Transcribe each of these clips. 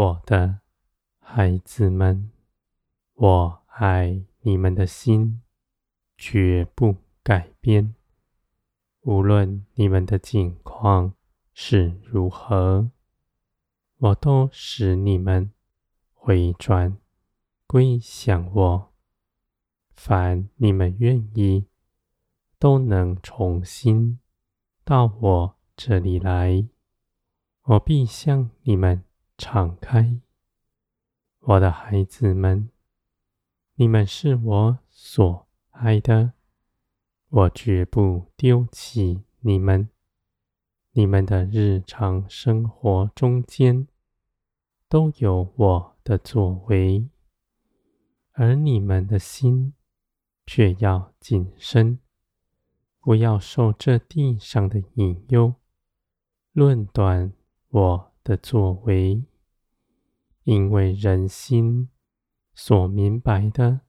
我的孩子们，我爱你们的心绝不改变，无论你们的境况是如何，我都使你们回转归向我。凡你们愿意，都能重新到我这里来，我必向你们敞开。我的孩子们，你们是我所爱的，我绝不丢弃你们。你们的日常生活中间，都有我的作为，而你们的心却要谨慎，不要受这地上的引诱，论断我的作为，因为人心所明白的，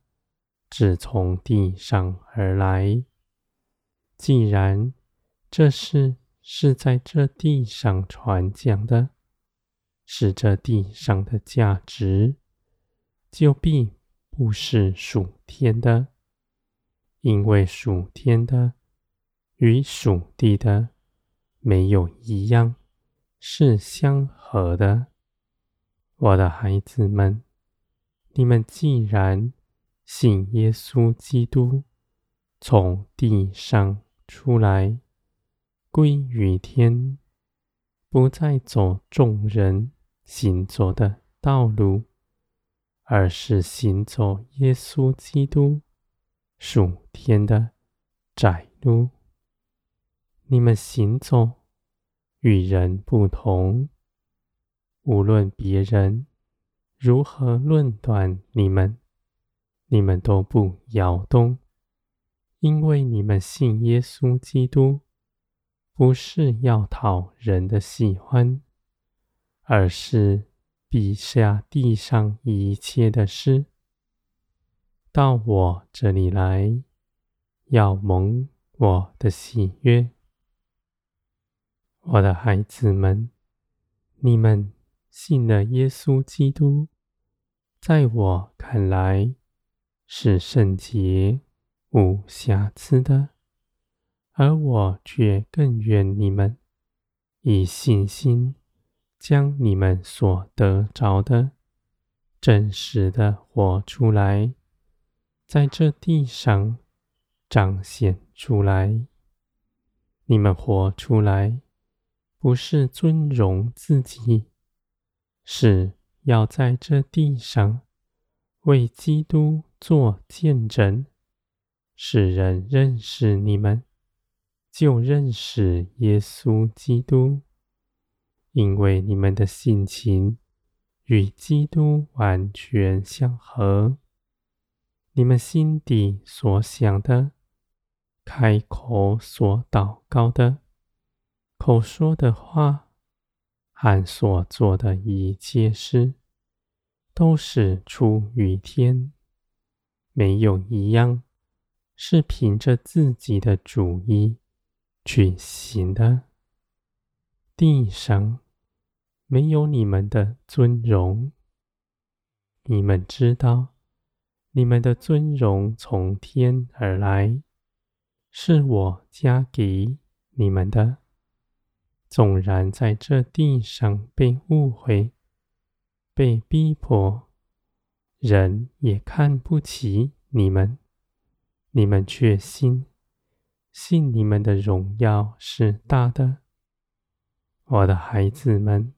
只从地上而来。既然这事是在这地上传讲的，是这地上的价值，就必不是属天的，因为属天的与属地的没有一样是相合的。我的孩子们，你们既然信耶稣基督，从地上出来。归于天，不再走众人行走的道路，而是行走耶稣基督属天的窄路。你们行走与人不同，无论别人如何论断你们，你们都不摇动，因为你们信耶稣基督。不是要讨人的喜欢，而是撇下地上一切的事，到我这里来，要蒙我的喜悦。我的孩子们，你们信了耶稣基督，在我看来是圣洁无瑕疵的。而我却更愿你们以信心将你们所得着的真实的活出来，在这地上彰显出来。你们活出来，不是尊荣自己，是要在这地上为基督做见证，使人认识你们。就认识耶稣基督，因为你们的性情与基督完全相合。你们心底所想的，开口所祷告的，口说的话和所做的一切事，都是出于天，没有一样是凭着自己的主意。去行的，地上没有你们的尊荣。你们知道，你们的尊荣从天而来，是我加给你们的。纵然在这地上被误会、被逼迫，人也看不起你们，你们却信。信你们的荣耀是大的，我的孩子们，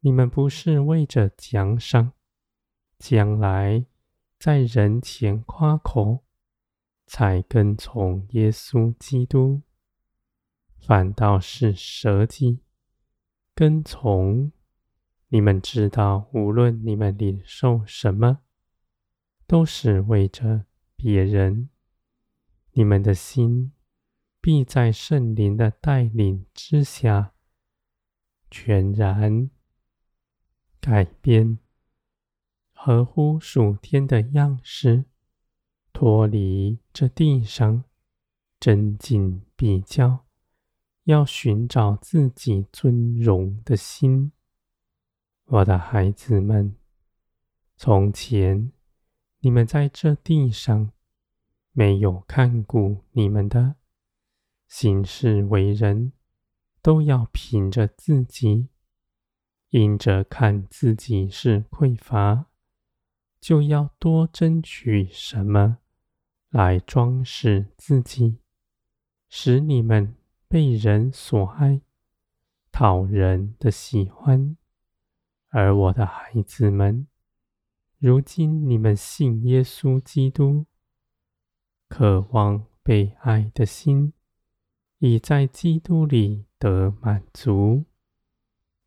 你们不是为着奖赏，将来在人前夸口，才跟从耶稣基督，反倒是舍己跟从。你们知道，无论你们领受什么，都是为着别人，你们的心。必在圣灵的带领之下，全然改变，合乎属天的样式，脱离这地上真金比较，要寻找自己尊荣的心。我的孩子们，从前你们在这地上没有看顾你们的，行事为人，都要凭着自己，因着看自己是匮乏，就要多争取什么来装饰自己，使你们被人所爱，讨人的喜欢。而我的孩子们，如今你们信耶稣基督，渴望被爱的心，已在基督里得满足。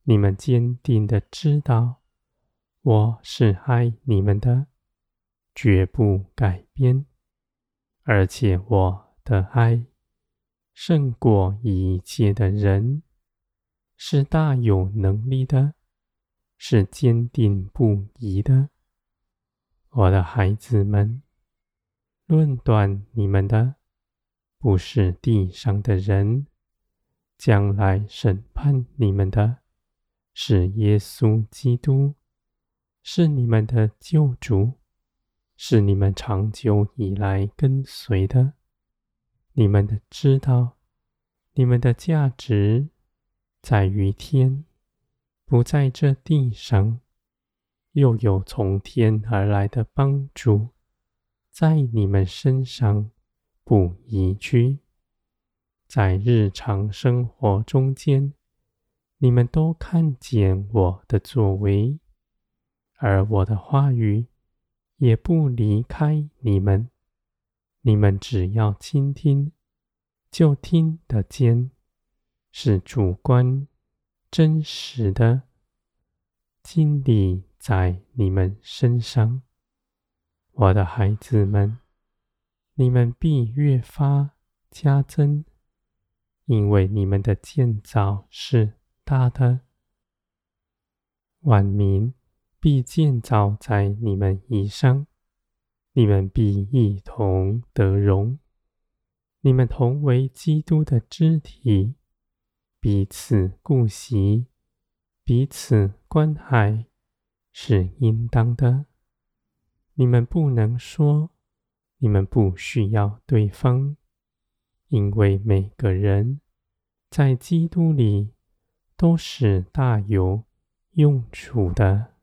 你们坚定的知道，我是爱你们的，绝不改变，而且我的爱胜过一切的人，是大有能力的，是坚定不移的。我的孩子们，论断你们的，不是地上的人，将来审判你们的，是耶稣基督，是你们的救主，是你们长久以来跟随的。你们的知道，你们的价值在于天，不在这地上。又有从天而来的帮助，在你们身上。不移居，在日常生活中间，你们都看见我的作为，而我的话语也不离开你们。你们只要倾听，就听得见，是主观真实的经历在你们身上，我的孩子们。你们必越发加增，因为你们的建造是大的。万民必建造在你们以上，你们必一同得荣。你们同为基督的肢体，彼此顾惜，彼此关爱，是应当的。你们不能说。你们不需要对方，因为每个人在基督里都是大有用处的。